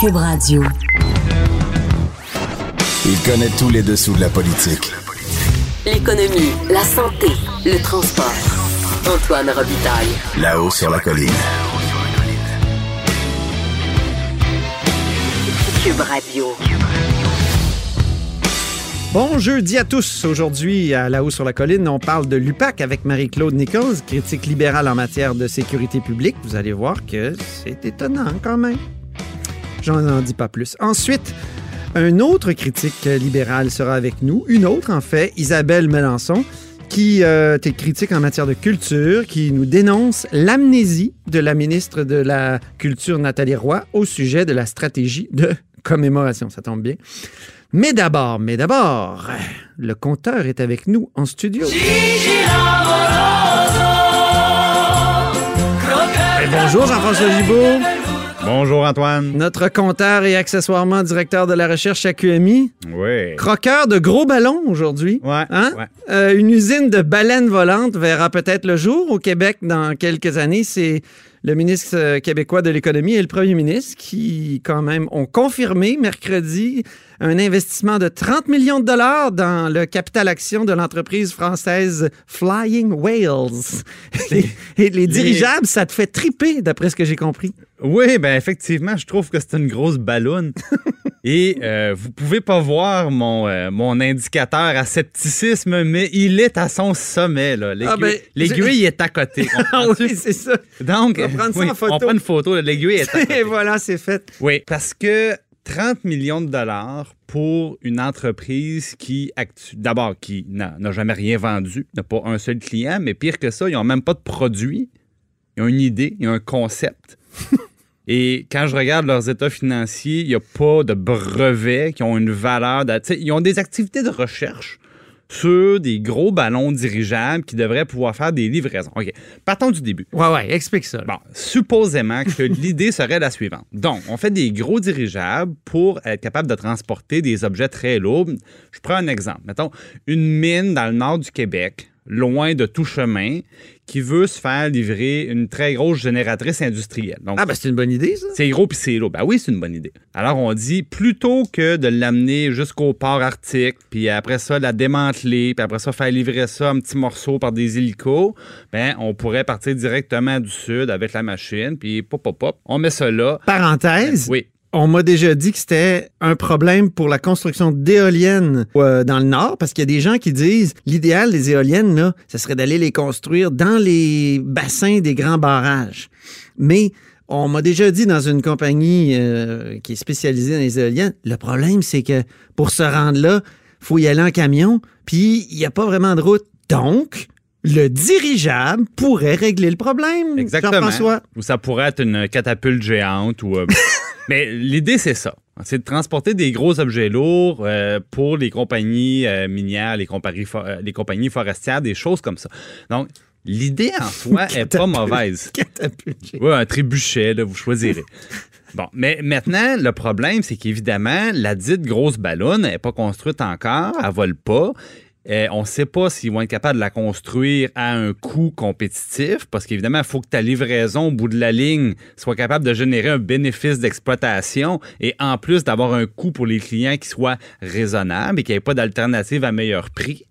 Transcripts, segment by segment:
Cube Radio. Il connaît tous les dessous de la politique. L'économie, la santé, le transport. Antoine Robitaille. Là-haut sur la colline. Cube Radio. Bon jeudi à tous. Aujourd'hui, à La Haut sur la Colline, on parle de l'UPAC avec Marie-Claude Nichols, critique libérale en matière de sécurité publique. Vous allez voir que c'est étonnant quand même. J'en en dis pas plus. Ensuite, un autre critique libéral sera avec nous. Une autre, en fait, Isabelle Melançon, qui euh, est critique en matière de culture, qui nous dénonce l'amnésie de la ministre de la Culture, Nathalie Roy, au sujet de la stratégie de commémoration. Ça tombe bien. Mais d'abord, mais d'abord, le compteur est avec nous en studio. Bonjour Jean-François Gibault, Bonjour Antoine. notre compteur et accessoirement directeur de la recherche à QMI. Oui. Croqueur de gros ballons aujourd'hui. Ouais. Hein? ouais. Euh, une usine de baleines volantes verra peut-être le jour au Québec dans quelques années. C'est le ministre euh, québécois de l'économie et le premier ministre qui, quand même, ont confirmé mercredi un investissement de 30 millions de dollars dans le capital action de l'entreprise française Flying Whales. et, et les dirigeables, ça te fait triper, d'après ce que j'ai compris. Oui, ben effectivement, je trouve que c'est une grosse ballonne. Et euh, vous pouvez pas voir mon, euh, mon indicateur à scepticisme, mais il est à son sommet. là. L'aiguille Ah, ben, est à côté. Ah oui, c'est ça. Donc, On ça oui, on prend une photo. L'aiguille est à côté. Et voilà, c'est fait. Oui, parce que 30 millions de dollars pour une entreprise qui, d'abord, qui n'a n'a jamais rien vendu, n'a pas un seul client, mais pire que ça, ils n'ont même pas de produit. Ils ont une idée, ils ont un concept. Et quand je regarde leurs états financiers, il n'y a pas de brevets qui ont une valeur. de- ils ont des activités de recherche sur des gros ballons dirigeables qui devraient pouvoir faire des livraisons. OK, partons du début. Ouais, ouais, explique ça. Bon, supposément que l'idée serait la suivante. Donc, on fait des gros dirigeables pour être capable de transporter des objets très lourds. Je prends un exemple. Mettons, une mine dans le nord du Québec, loin de tout chemin, qui veut se faire livrer une très grosse génératrice industrielle. Donc, Ah, ben c'est une bonne idée, ça. c'est gros puis c'est lourd. Ben oui, c'est une bonne idée. Alors, on dit, plutôt que de l'amener jusqu'au port arctique, puis après ça, la démanteler, puis après ça, faire livrer ça en petits morceaux par des hélicos, ben, on pourrait partir directement du sud avec la machine, puis pop, pop, pop, on met ça là. Parenthèse, Oui. On m'a déjà dit que c'était un problème pour la construction d'éoliennes euh, dans le Nord, parce qu'il y a des gens qui disent l'idéal des éoliennes, là, ce serait d'aller les construire dans les bassins des grands barrages. Mais on m'a déjà dit dans une compagnie euh, qui est spécialisée dans les éoliennes, le problème, c'est que pour se rendre là, faut y aller en camion, puis il n'y a pas vraiment de route. Donc, le dirigeable pourrait régler le problème. Exactement. Jean-François. Ou ça pourrait être une catapulte géante. ou. euh, Mais l'idée, c'est ça. C'est de transporter des gros objets lourds euh, pour les compagnies euh, minières, les euh, les compagnies forestières, des choses comme ça. Donc, l'idée en soi est pas mauvaise. Oui, un trébuchet, là, vous choisirez. Bon, mais maintenant, le problème, c'est qu'évidemment, la dite grosse ballonne n'est pas construite encore, elle vole pas. Euh, on ne sait pas s'ils vont être capables de la construire à un coût compétitif, parce qu'évidemment, il faut que ta livraison au bout de la ligne soit capable de générer un bénéfice d'exploitation et en plus d'avoir un coût pour les clients qui soit raisonnable et qu'il n'y ait pas d'alternative à meilleur prix.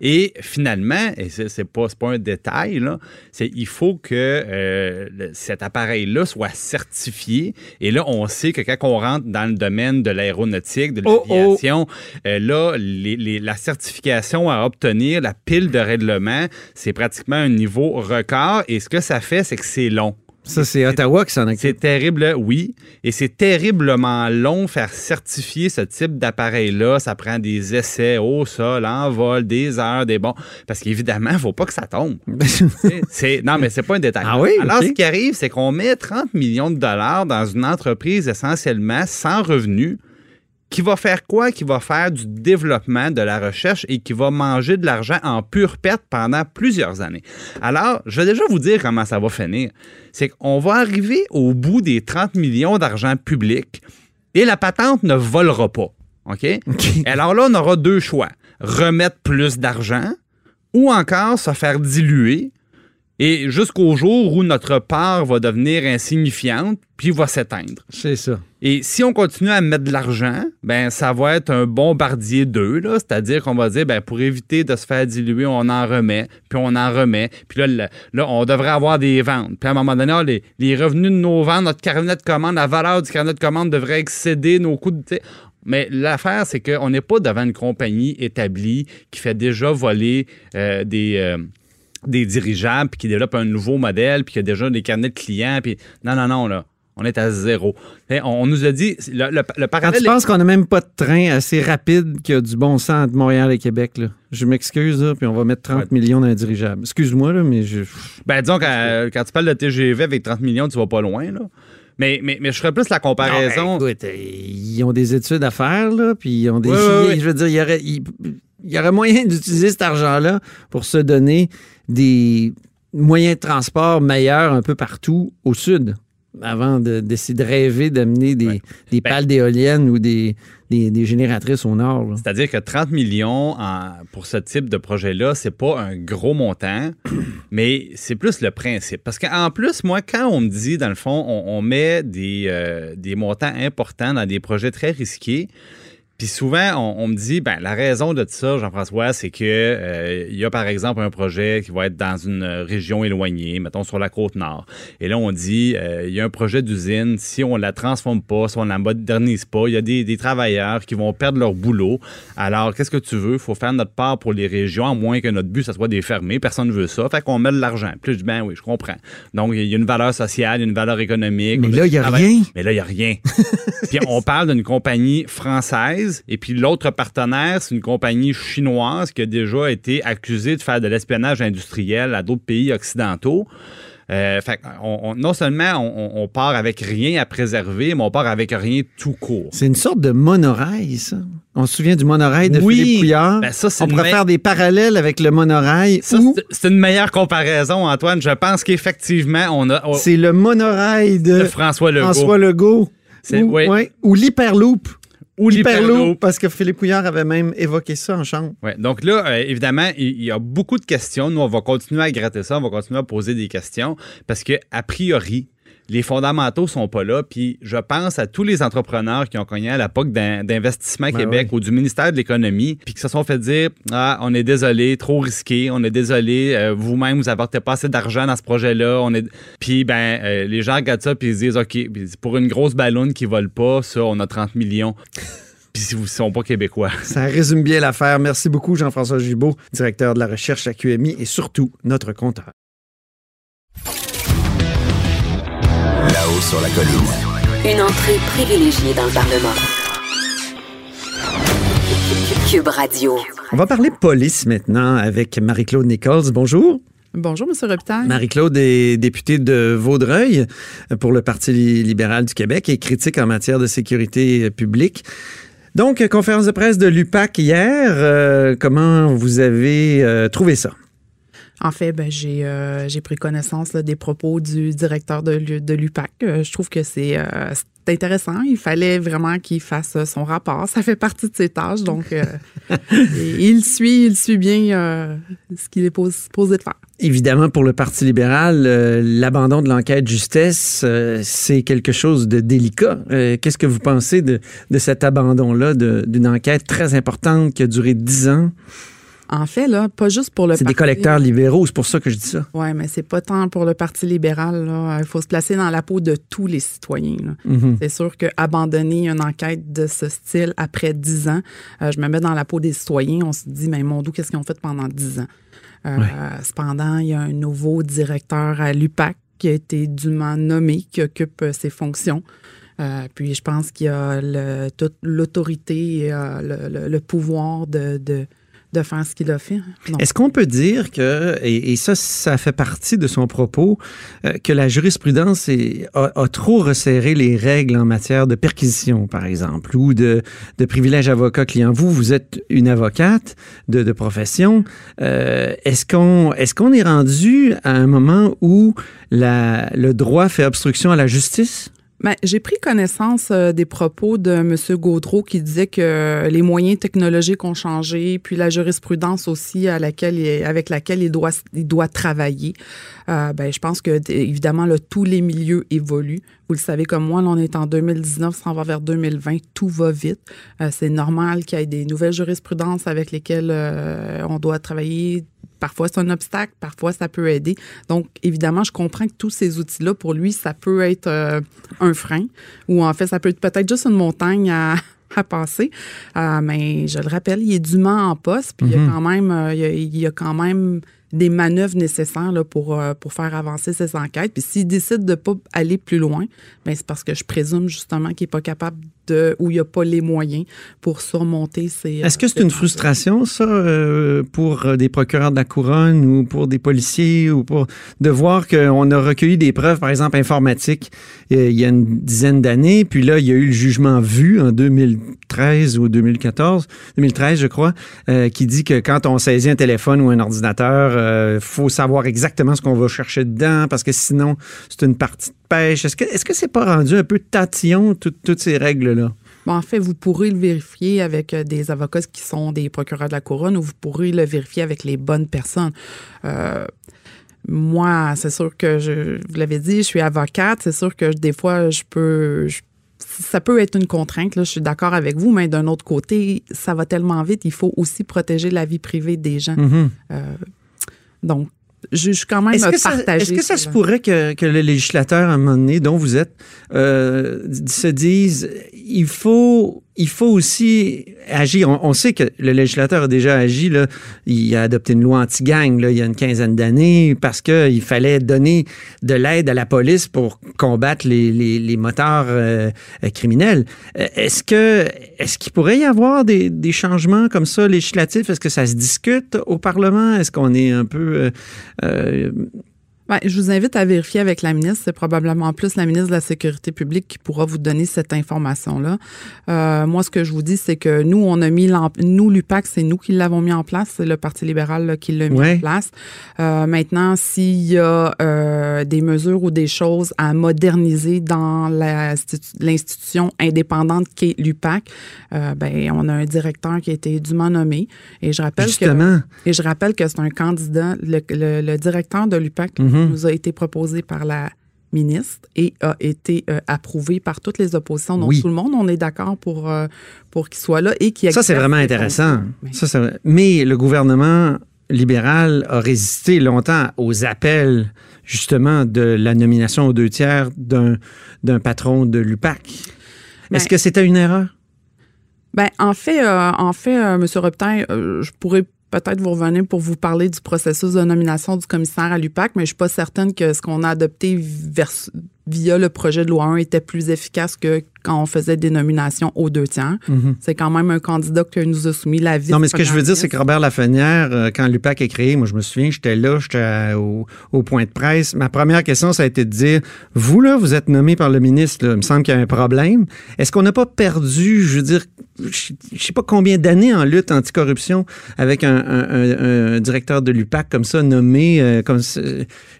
Et finalement, et c'est pas, pas un détail, là, c'est il faut que euh, le- cet appareil-là soit certifié. Et là, on sait que quand on rentre dans le domaine de l'aéronautique, de Oh, oh. l'aviation, euh, là, les- les- la certification à obtenir, la pile de règlement, c'est pratiquement un niveau record. Et ce que ça fait, c'est que c'est long. Ça, c'est Ottawa qui s'en occupe. C'est terrible, oui. Et c'est terriblement long faire certifier ce type d'appareil-là. Ça prend des essais au sol, en vol, des heures, des bons. Parce qu'évidemment, il ne faut pas que ça tombe. C'est- non, mais c'est pas un détail. Ah oui? Alors, ce qui arrive, c'est qu'on met 30 millions de dollars dans une entreprise essentiellement sans revenus qui va faire quoi? Qui va faire du développement, de la recherche et qui va manger de l'argent en pure perte pendant plusieurs années. Alors, je vais déjà vous dire comment ça va finir. C'est qu'on va arriver au bout des 30 millions d'argent public et la patente ne volera pas. OK? Alors là, on aura deux choix. Remettre plus d'argent ou encore se faire diluer et jusqu'au jour où notre part va devenir insignifiante, puis va s'éteindre. C'est ça. Et si on continue à mettre de l'argent, ben ça va être un bombardier d'eux, c'est-à-dire qu'on va dire, ben pour éviter de se faire diluer, on en remet, puis on en remet, puis là, là on devrait avoir des ventes. Puis à un moment donné, ah, les, revenus de nos ventes, notre carnet de commande, la valeur du carnet de commande devrait excéder nos coûts de... Mais l'affaire, c'est qu'on n'est pas devant une compagnie établie qui fait déjà voler euh, des... Euh, des dirigeables, puis qui développent un nouveau modèle, puis qui a déjà des carnets de clients, puis non, non, non, là. On est à zéro. On, nous a dit. Le, le, Quand tu penses qu'on n'a même pas de train assez rapide qui a du bon sens entre Montréal et Québec, là. je m'excuse, puis on va mettre 30 millions dans un dirigeable. Excuse-moi, là, mais je. Ben, disons, quand, quand, tu parles de TGV avec 30 millions, tu vas pas loin, là. Mais, mais, mais je ferais plus la comparaison. écoute, ils ont des études à faire, là, puis ils ont des. Je veux dire, il y aurait, il, y aurait moyen d'utiliser cet argent-là pour se donner des moyens de transport meilleurs un peu partout au sud avant d'essayer de, rêver d'amener des, des ben pales d'éoliennes ou des, des, génératrices au nord. C'est-à-dire que 30 millions pour ce type de projet-là, c'est pas un gros montant, mais c'est plus le principe. Parce qu'en plus, moi, quand on me dit, dans le fond, on, met des, euh, des montants importants dans des projets très risqués, puis souvent, on, me dit, ben la raison de ça, Jean-François, c'est que euh, il y a par exemple un projet qui va être dans une région éloignée, mettons sur la côte nord. Et là, on dit, euh, il y a un projet d'usine, si on la transforme pas, si on la modernise pas, il y a des, travailleurs qui vont perdre leur boulot. Alors, qu'est-ce que tu veux? Il faut faire notre part pour les régions, à moins que notre but, ça soit des fermés. Personne ne veut ça. Fait qu'on met de l'argent. Plus je dis, ben oui, je comprends. Donc, il y a une valeur sociale, une valeur économique. Mais là, il n'y a rien. Mais là, il n'y a rien. Puis on parle d'une compagnie française et puis l'autre partenaire, c'est une compagnie chinoise qui a déjà été accusée de faire de l'espionnage industriel à d'autres pays occidentaux. Euh, fait on, non seulement on, part avec rien à préserver, mais on part avec rien tout court. C'est une sorte de monorail, ça. On se souvient du monorail de Philippe Pouillard. Ben ça, on pourrait faire des parallèles avec le monorail. C'est une meilleure comparaison, Antoine. Je pense qu'effectivement, on a. C'est le monorail de, François Legault. François Legault. Ou, ou l'hyperloop ou l'hyperloop, parce que Philippe Couillard avait même évoqué ça en chambre. Ouais, donc là, euh, évidemment, il y a beaucoup de questions. Nous, on va continuer à gratter ça, on va continuer à poser des questions, parce que a priori, les fondamentaux sont pas là. Puis je pense à tous les entrepreneurs qui ont cogné à POC d'Investissement ben Québec ou du ministère de l'Économie, puis qui se sont fait dire Ah, on est désolé, trop risqué, on est désolé, euh, vous-même, vous n'apportez pas assez d'argent dans ce projet-là. On est... Puis ben, euh, les gens regardent ça, puis ils se disent OK, pour une grosse ballonne qui vole pas, ça, on a 30 millions. Puis si vous ne sont pas québécois. Ça résume bien l'affaire. Merci beaucoup, Jean-François Gibault, directeur de la recherche à QMI et surtout notre compteur. Là-haut sur la colline. Une entrée privilégiée dans le Parlement. Cube Radio. On va parler police maintenant avec Marie-Claude Nichols. Bonjour. Bonjour, M. Robitaille. Marie-Claude est députée de Vaudreuil pour le Parti libéral du Québec et critique en matière de sécurité publique. Donc, conférence de presse de l'UPAC hier. Euh, comment vous avez euh, trouvé ça? En fait, ben, j'ai euh, pris connaissance des propos du directeur de, de l'UPAC. Euh, je trouve que c'est euh, intéressant. Il fallait vraiment qu'il fasse son rapport. Ça fait partie de ses tâches. Donc, il suit, il suit bien ce qu'il est posé de faire. Évidemment, pour le Parti libéral, l'abandon de l'enquête justesse, c'est quelque chose de délicat. Qu'est-ce que vous pensez de, de cet abandon-là d'une enquête très importante qui a duré dix ans? En fait, là, pas juste pour le C'est des collecteurs libéraux, c'est pour ça que je dis ça. Oui, mais c'est pas tant pour le Parti libéral. Il faut se placer dans la peau de tous les citoyens. Mm-hmm. C'est sûr qu'abandonner une enquête de ce style après dix ans, euh, je me mets dans la peau des citoyens, on se dit, mais mon Dieu, qu'est-ce qu'ils ont fait pendant dix ans? Euh, cependant, il y a un nouveau directeur à l'UPAC qui a été dûment nommé, qui occupe euh, ses fonctions. puis je pense qu'il y a toute l'autorité et le, pouvoir de de faire ce qu'il a fait. Est-ce qu'on peut dire que, et, ça, ça fait partie de son propos, euh, que la jurisprudence a, trop resserré les règles en matière de perquisition, par exemple, ou de, de privilège avocat-client? Vous, vous êtes une avocate de, profession. Euh, est-ce qu'on est, est rendu à un moment où le droit fait obstruction à la justice? Ben, j'ai pris connaissance euh, des propos de M. Gaudreau qui disait que les moyens technologiques ont changé, puis la jurisprudence aussi à laquelle il, avec laquelle il doit, il doit travailler. Euh, ben, je pense que, évidemment, là, tous les milieux évoluent. Vous le savez comme moi, là, on est en 2019, ça va vers 2020, tout va vite. Euh, c'est normal qu'il y ait des nouvelles jurisprudences avec lesquelles on doit travailler Parfois, c'est un obstacle, parfois, ça peut aider. Donc, évidemment, je comprends que tous ces outils-là, pour lui, ça peut être euh, un frein ou en fait, ça peut être peut-être juste une montagne à, passer. Euh, mais je le rappelle, il est dûment en poste, puis il, y a mm-hmm. quand même, euh, il, y a, quand même des manœuvres nécessaires là, pour, pour faire avancer ces enquêtes. Puis s'il décide de ne pas aller plus loin, ben c'est parce que je présume justement qu'il n'est pas capable où il n'y a pas les moyens pour surmonter ces. Est-ce que c'est une frustration, ça, euh, pour euh, des procureurs de la couronne ou pour des policiers ou pour de voir qu'on a recueilli des preuves, par exemple informatiques, euh, il y a une dizaine d'années, puis là, il y a eu le jugement vu en 2013 ou 2014, 2013, je crois, qui dit que quand on saisit un téléphone ou un ordinateur, il faut savoir exactement ce qu'on va chercher dedans parce que sinon, c'est une partie de pêche. Est-ce que est-ce que c'est pas rendu un peu tatillon, toutes ces en fait, vous pourrez le vérifier avec euh, des avocats qui sont des procureurs de la couronne ou vous pourrez le vérifier avec les bonnes personnes. Euh, moi, c'est sûr que je vous l'avais dit, je suis avocate. C'est sûr que des fois, je peux. ça peut être une contrainte, là, je suis d'accord avec vous, mais d'un autre côté, ça va tellement vite, il faut aussi protéger la vie privée des gens. Mm-hmm. Euh, donc, je, suis quand même est-ce que Ça, est-ce que ça se pourrait que, que, le législateur, à un moment donné, dont vous êtes, euh, se dise il faut il faut aussi agir. On, sait que le législateur a déjà agi. Là. Il a adopté une loi anti-gang il y a une quinzaine d'années parce qu'il fallait donner de l'aide à la police pour combattre les, les, euh, criminels. Euh, est-ce que est-ce qu'il pourrait y avoir des, des, changements comme ça législatifs? Est-ce que ça se discute au Parlement? Est-ce qu'on est un peu euh, ben, je vous invite à vérifier avec la ministre. C'est probablement plus la ministre de la Sécurité publique qui pourra vous donner cette information-là. Euh, moi, ce que je vous dis, c'est que nous, on a mis nous l'UPAC, c'est nous qui l'avons mis en place. C'est le Parti libéral qui l'a mis en place. Euh, maintenant, s'il y a euh, des mesures ou des choses à moderniser dans l'institution indépendante qui est l'UPAC, euh, ben, on a un directeur qui a été dûment nommé. Et je rappelle Justement. que et je rappelle que c'est un candidat, le, le, directeur de l'UPAC. Mm-hmm. Mhm. nous a été proposé par la ministre et a été euh, approuvé par toutes les oppositions. Donc, tout le monde, on est d'accord pour, euh, pour qu'il soit là et qu'il Ça, c'est vraiment intéressant. Ça, mais le gouvernement libéral a résisté longtemps aux appels, justement, de la nomination aux deux tiers d'un patron de l'UPAC. Est-ce ben que c'était une erreur? Ben, en fait, euh, en fait, M. Robitaille, je pourrais peut-être vous revenez pour vous parler du processus de nomination du commissaire à l'UPAC, mais je suis pas certaine que ce qu'on a adopté via le projet de loi 1 était plus efficace que quand on faisait des nominations aux deux tiers. Mhm. C'est quand même un candidat que nous a soumis la vie. Non, mais ce que je veux dire, c'est que Robert Lafrenière, euh, quand l'UPAC est créé, moi je me souviens, j'étais là, j'étais au, point de presse. Ma première question, ça a été de dire, vous là, vous êtes nommé par le ministre, il me semble qu'il y a un problème. Est-ce qu'on n'a pas perdu, je veux dire, je ne sais pas combien d'années en lutte anticorruption avec un, directeur de l'UPAC comme ça, nommé, euh, comme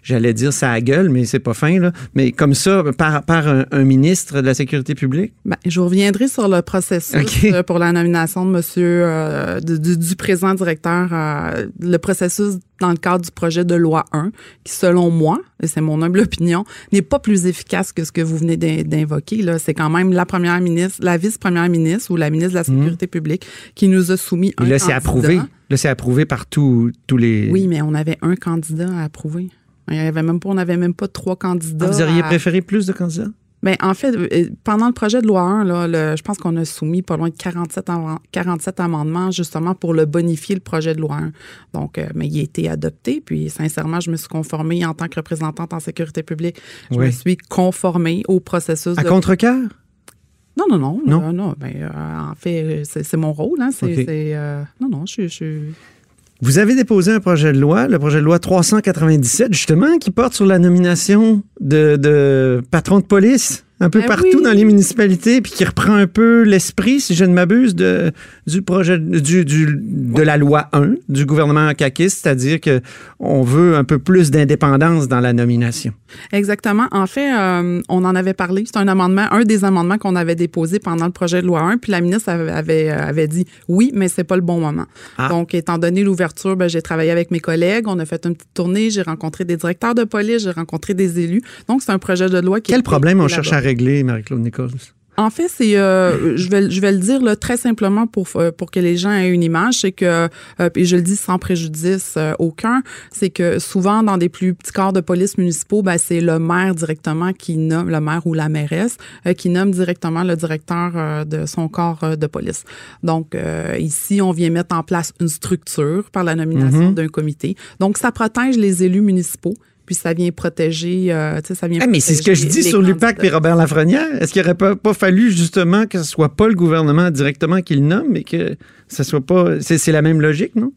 j'allais dire ça à gueule, mais c'est pas fin, là, mais comme ça, par, par un ministre de la Sécurité publique? Ben, je reviendrai sur le processus euh, pour la nomination de monsieur, euh, du, présent directeur, euh, le processus dans le cadre du projet de loi 1, qui, selon moi, et c'est mon humble opinion, n'est pas plus efficace que ce que vous venez d'invoquer. C'est quand même la première ministre, la vice-première ministre ou la ministre de la mhm. Sécurité publique qui nous a soumis un là, c'est approuvé. Là, c'est approuvé par tous les... Oui, mais on avait un candidat à approuver. Il y avait même pas, on n'avait même pas trois candidats. Ah, vous auriez préféré plus de candidats? Bien, en fait, euh, pendant le projet de loi 1, là, je pense qu'on a soumis pas loin de 47, 47 amendements justement pour le bonifier, le projet de loi 1. Donc, euh, mais il a été adopté. Puis, sincèrement, je me suis conformée en tant que représentante en sécurité publique. Je me suis conformée au processus. À contre-cœur? Non, non, non. Non, non. Ben, euh, en fait, c'est mon rôle. Hein, c'est, non, non, je suis. Vous avez déposé un projet de loi, le projet de loi 397, justement, qui porte sur la nomination de, de patrons de police? Un peu Ben partout oui. dans les municipalités, puis qui reprend un peu l'esprit, si je ne m'abuse, de, du projet du, du- de la loi 1 du gouvernement caquiste, c'est-à-dire que on veut un peu plus d'indépendance dans la nomination. Exactement. En fait, euh, on en avait parlé. C'est un amendement, un des amendements qu'on avait déposé pendant le projet de loi 1. Puis la ministre avait, avait, avait dit oui, mais c'est pas le bon moment. Ah. Donc, étant donné l'ouverture, ben, j'ai travaillé avec mes collègues. On a fait une petite tournée. J'ai rencontré des directeurs de police. J'ai rencontré des élus. Donc, c'est un projet de loi qui. Quel est- problème on cherche à régler, Marie-Claude Nichols? En fait, c'est, euh, je vais, je vais le dire là, très simplement pour euh, pour que les gens aient une image, c'est que, euh, et je le dis sans préjudice euh, aucun, c'est que souvent dans des plus petits corps de police municipaux, ben c'est le maire directement qui nomme le maire ou la mairesse qui nomme directement le directeur de son corps de police. Donc ici, on vient mettre en place une structure par la nomination Mhm. d'un comité. Donc ça protège les élus municipaux. Puis ça vient protéger, euh, tu sais, ça vient. Ah, mais c'est ce que je dis sur l'UPAC et Robert Lafrenière. Est-ce qu'il n'aurait pas, pas fallu justement que ce soit pas le gouvernement directement qui le nomme, mais que ce soit pas. C'est la même logique, non?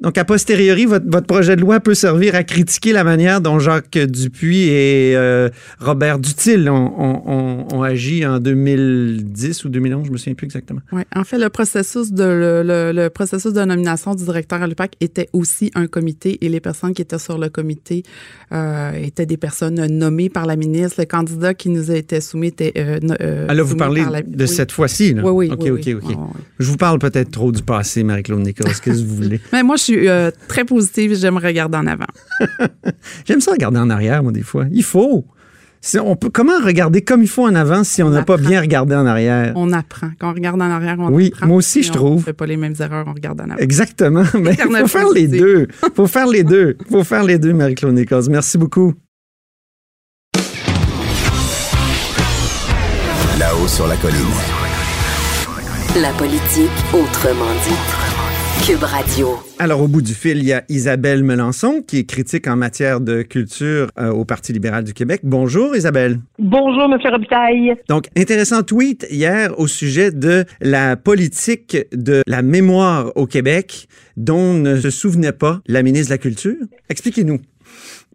Donc, a posteriori, votre, votre projet de loi peut servir à critiquer la manière dont Jacques Dupuis et euh, Robert Dutil ont, agi en 2010 ou 2011, je me souviens plus exactement. Oui, en fait, le processus de le, le- le processus de nomination du directeur à l'UPAC était aussi un comité et les personnes qui étaient sur le comité euh, étaient des personnes nommées par la ministre. Le candidat qui nous a été soumis était euh, euh, Ah là, vous parlez par la- de oui. cette fois-ci, là? Oui, oui, OK, oui, OK, oui. OK. Je vous parle peut-être trop du passé, Marie-Claude Nicolas. Qu'est-ce que vous voulez? Mais moi, je suis euh, très positive. J'aime regarder en avant. J'aime ça regarder en arrière, moi, des fois. Il faut. C'est- On peut, comment regarder comme il faut en avant si on n'a pas bien regardé en arrière? On apprend. Quand on regarde en arrière, on Oui, apprend. moi aussi, je on trouve. fait pas les mêmes erreurs, on regarde en avant. Exactement. Mais il faut faire les deux. Il faut faire les deux. Il faut faire les deux, Marie-Claude Nicolas. Merci beaucoup. Là-haut sur la colline. La politique autrement dit. Cube Radio. Alors, au bout du fil, il y a Isabelle Melançon, qui est critique en matière de culture euh, au Parti libéral du Québec. Bonjour, Isabelle. Bonjour, M. Robitaille. Donc, intéressant tweet hier au sujet de la politique de la mémoire au Québec dont ne se souvenait pas la ministre de la Culture. Expliquez-nous.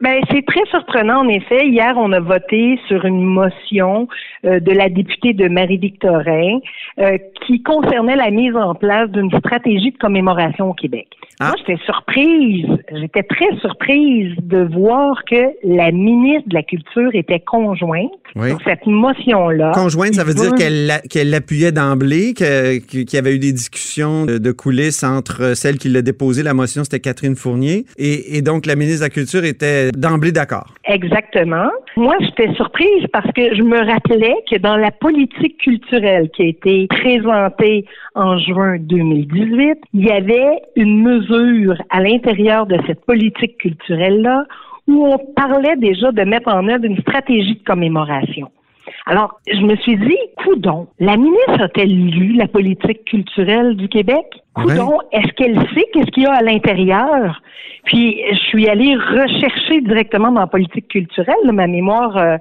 Ben, c'est très surprenant, en effet. Hier, on a voté sur une motion euh, de la députée de Marie-Victorin euh, qui concernait la mise en place d'une stratégie de commémoration au Québec. Ah. Moi, j'étais surprise, j'étais très surprise de voir que la ministre de la Culture était conjointe Oui. sur cette motion-là. Conjointe, ça veut dire va- qu'elle qu'elle l'appuyait d'emblée, qu'il y avait eu des discussions de, coulisses entre celle qui l'a déposé, la motion, c'était Catherine Fournier, et, et donc la ministre de la Culture était d'emblée d'accord. Exactement. Moi, j'étais surprise parce que je me rappelais que dans la politique culturelle qui a été présentée en juin 2018, il y avait une mesure à l'intérieur de cette politique culturelle-là où on parlait déjà de mettre en œuvre une stratégie de commémoration. Alors, je me suis dit, coudon, la ministre a-t-elle lu la politique culturelle du Québec? Coudon, est-ce qu'elle sait qu'est-ce qu'il y a à l'intérieur? Puis, je suis allée rechercher directement dans la politique culturelle. ma mémoire, euh,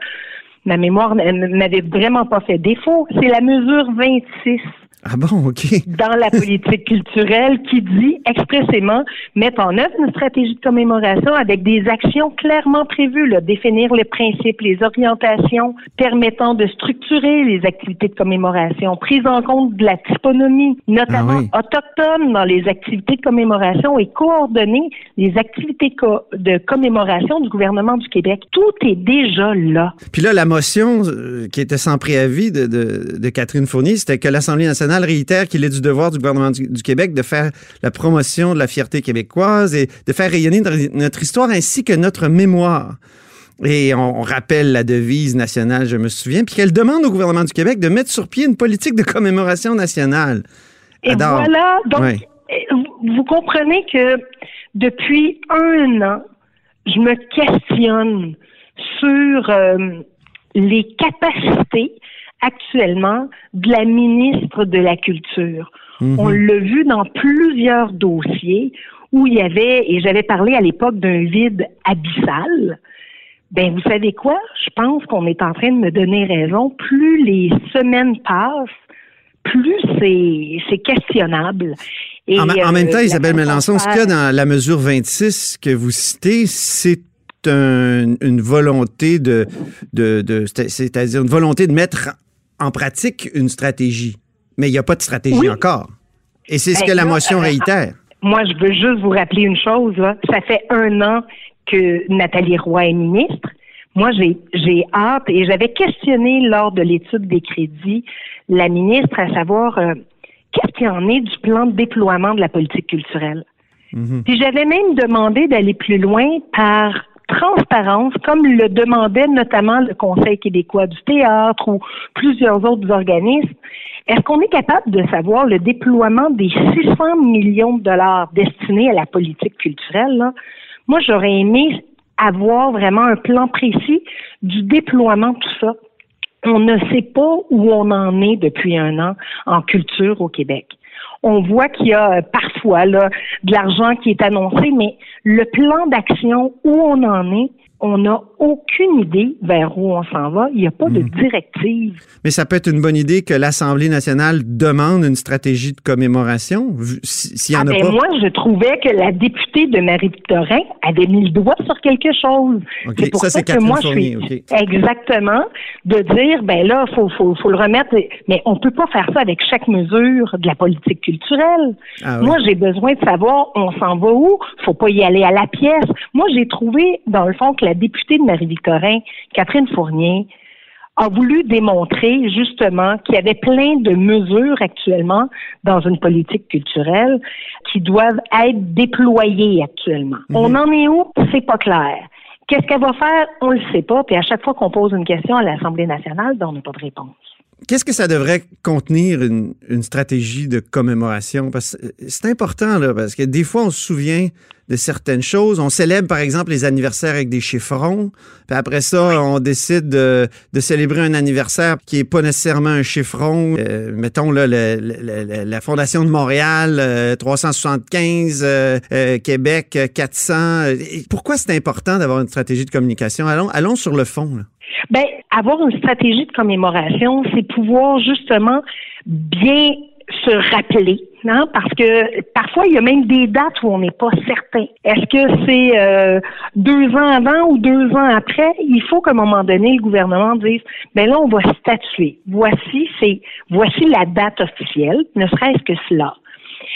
ma mémoire n'avait vraiment pas fait défaut. C'est la mesure 26 Ah bon, OK. dans la politique culturelle qui dit expressément mettre en œuvre une stratégie de commémoration avec des actions clairement prévues, là, définir les principes, les orientations permettant de structurer les activités de commémoration, prise en compte de la typonomie, notamment Ah oui. autochtone dans les activités de commémoration et coordonner les activités co- de commémoration du gouvernement du Québec. Tout est déjà là. Puis là, la motion euh, qui était sans préavis de, de- de Catherine Fournier, c'était que l'Assemblée nationale réitère qu'il est du devoir du gouvernement du, du Québec de faire la promotion de la fierté québécoise et de faire rayonner notre, histoire ainsi que notre mémoire. Et on, on rappelle la devise nationale, je me souviens, puis qu'elle demande au gouvernement du Québec de mettre sur pied une politique de commémoration nationale. Et Adore. voilà, donc euh, vous- vous comprenez que depuis un an, je me questionne sur euh, les capacités actuellement de la ministre de la Culture. Mhm. On l'a vu dans plusieurs dossiers où il y avait, et j'avais parlé à l'époque d'un vide abyssal. Ben, vous savez quoi? Je pense qu'on est en train de me donner raison. Plus les semaines passent, plus c'est questionnable. Et, En, même euh, temps, Isabelle de Mélenchon, ce qu'il y a dans la mesure 26 que vous citez, c'est une volonté de, de, c'est-à-dire une volonté de mettre en pratique une stratégie. Mais il n'y a pas de stratégie encore. Et c'est ce ben, que la motion euh, réitère. Moi, je veux juste vous rappeler une chose. Ça fait un an que Nathalie Roy est ministre. Moi, j'ai hâte et j'avais questionné lors de l'étude des crédits la ministre à savoir euh, qu'est-ce qu'il en est du plan de déploiement de la politique culturelle? Mhm. Puis j'avais même demandé d'aller plus loin par transparence, comme le demandait notamment le Conseil québécois du théâtre ou plusieurs autres organismes. Est-ce qu'on est capable de savoir le déploiement des 600 millions de dollars destinés à la politique culturelle? Moi, j'aurais aimé avoir vraiment un plan précis du déploiement de tout ça. On ne sait pas où on en est depuis un an en culture au Québec. On voit qu'il y a euh, parfois là, de l'argent qui est annoncé, mais le plan d'action où on en est, on n'a aucune idée vers où on s'en va. Il n'y a pas de mhm. directive. Mais ça peut être une bonne idée que l'Assemblée nationale demande une stratégie de commémoration, s'il y en a ah, ben, Moi, je trouvais que la députée de Marie-Victorin avait mis le doigt sur quelque chose. C'est pour ça, que moi, je suis exactement de dire, ben là, faut, faut, faut le remettre. Mais on peut pas faire ça avec chaque mesure de la politique culturelle. Ah moi, j'ai besoin de savoir, on s'en va où? Faut pas y aller à la pièce. Moi, j'ai trouvé, dans le fond, que la députée de Marie-Victorin, Catherine Fournier, a voulu démontrer justement qu'il y avait plein de mesures actuellement dans une politique culturelle qui doivent être déployées actuellement. Mhm. On en est où? C'est pas clair. Qu'est-ce qu'elle va faire? On le sait pas. Puis à chaque fois qu'on pose une question à l'Assemblée nationale, ben, on n'a pas de réponse. Qu'est-ce que ça devrait contenir une, stratégie de commémoration? Parce que c'est important, là, parce que des fois, on se souvient de certaines choses. On célèbre, par exemple, les anniversaires avec des chiffrons. Puis après ça, on décide de, célébrer un anniversaire qui est pas nécessairement un chiffron. Euh, mettons, là, la Fondation de Montréal, 375, euh, euh, Québec, 400. Pourquoi c'est important d'avoir une stratégie de communication? Allons, allons sur le fond. Là. Ben, avoir une stratégie de commémoration, c'est pouvoir justement bien se rappeler, hein, parce que parfois il y a même des dates où on n'est pas certain. Est-ce que c'est euh, deux ans avant ou deux ans après? Il faut qu'à un moment donné le gouvernement dise, ben là on va statuer. Voici c'est voici la date officielle, ne serait-ce que cela.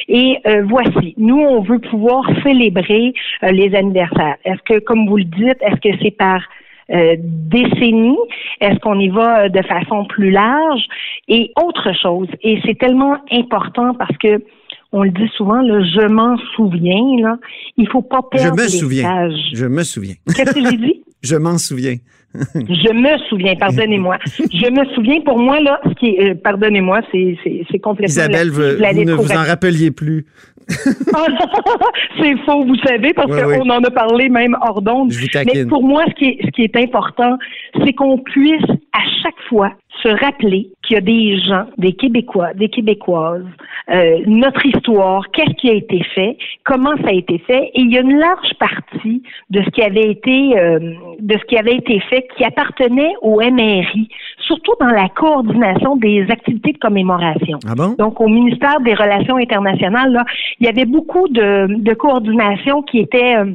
Et euh, voici, nous, on veut pouvoir célébrer euh, les anniversaires. Est-ce que, comme vous le dites, est-ce que c'est par euh, décennies? Est-ce qu'on y va euh, de façon plus large? Et autre chose, et c'est tellement important parce que on le dit souvent, là, je m'en souviens, là, il faut pas perdre Je me souviens. Je me souviens. Qu'est-ce que j'ai dit? je m'en souviens. je me souviens, pardonnez-moi. Je me souviens, pour moi, là, ce qui est, euh, pardonnez-moi, c'est, c'est, complètement... Isabelle, vous, ne vous en rappeliez plus. c'est faux, vous savez, parce qu'on en a parlé même hors d'onde. Mais pour moi, ce qui est, ce qui est important, c'est qu'on puisse à chaque fois se rappeler qu'il y a des gens, des Québécois, des Québécoises, euh, notre histoire, qu'est-ce qui a été fait, comment ça a été fait, et il y a une large partie de ce qui avait été euh, de ce qui avait été fait qui appartenait au MRI, surtout dans la coordination des activités de commémoration. Ah bon? Donc au ministère des Relations internationales, là, il y avait beaucoup de, de coordination qui était euh,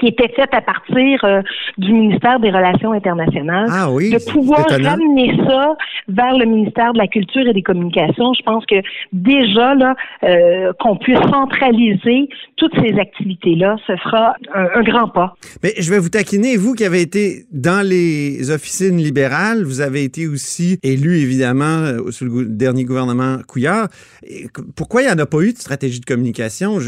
qui était faite à partir euh, du ministère des Relations internationales. Ah oui, de pouvoir ramener ça vers le ministère de la Culture et des Communications. Je pense que déjà là, euh, qu'on puisse centraliser toutes ces activités-là, ce sera un, grand pas. Mais je vais vous taquiner, vous qui avez été dans les officines libérales, vous avez été aussi élu évidemment euh, sous le dernier gouvernement Couillard. Pourquoi il n'y en a pas eu de stratégie de communication?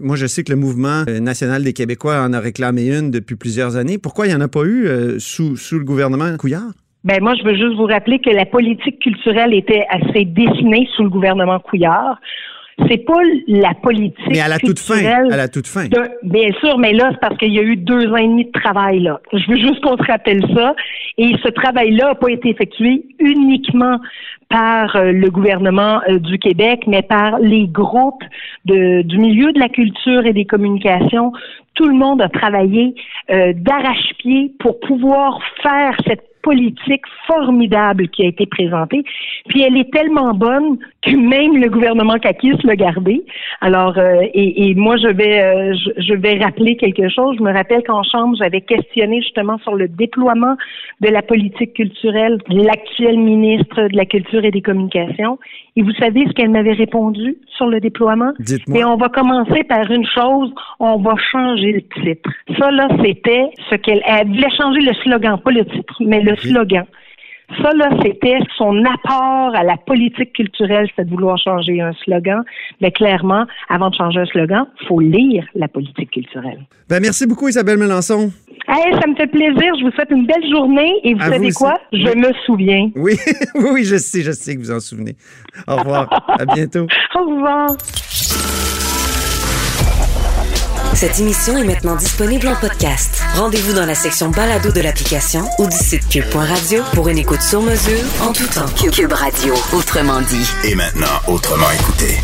moi, je sais que le mouvement national des Québécois en a réclamé une depuis plusieurs années. Pourquoi il n'y en a pas eu euh, sous, sous le gouvernement Couillard? Ben moi, je veux juste vous rappeler que la politique culturelle était assez dessinée sous le gouvernement Couillard. C'est pas la politique. Mais à la toute fin. À la toute fin. bien sûr, mais là, c'est parce qu'il y a eu deux ans et demi de travail là. Je veux juste qu'on se rappelle ça. Et ce travail-là n'a pas été effectué uniquement par euh, le gouvernement euh, du Québec, mais par les groupes de, du milieu de la culture et des communications. Tout le monde a travaillé euh, d'arrache-pied pour pouvoir faire cette politique formidable qui a été présentée. Puis elle est tellement bonne que même le gouvernement Kakis l'a gardée. Alors, euh, et, moi, je vais, euh, je, vais rappeler quelque chose. Je me rappelle qu'en Chambre, j'avais questionné justement sur le déploiement de la politique culturelle l'actuel ministre de la Culture et des Communications. Et vous savez ce qu'elle m'avait répondu sur le déploiement? Dites-moi. Et on va commencer par une chose, on va changer le titre. Ça, là, c'était ce qu'elle elle voulait changer le slogan, pas le titre, mais le slogan. Ça, là, c'était son apport à la politique culturelle, c'est de vouloir changer un slogan. Mais clairement, avant de changer un slogan, il faut lire la politique culturelle. Ben, merci beaucoup, Isabelle Melançon. Hey, ça me fait plaisir. Je vous souhaite une belle journée. Et vous savez quoi? Je me souviens. Oui, oui, je sais, je sais que vous en souvenez. Au revoir. à bientôt. Au revoir. Cette émission est maintenant disponible en podcast. Rendez-vous dans la section balado de l'application ou du site cube.radio pour une écoute sur mesure en tout temps. Cube Radio, autrement dit. Et maintenant, autrement écouté.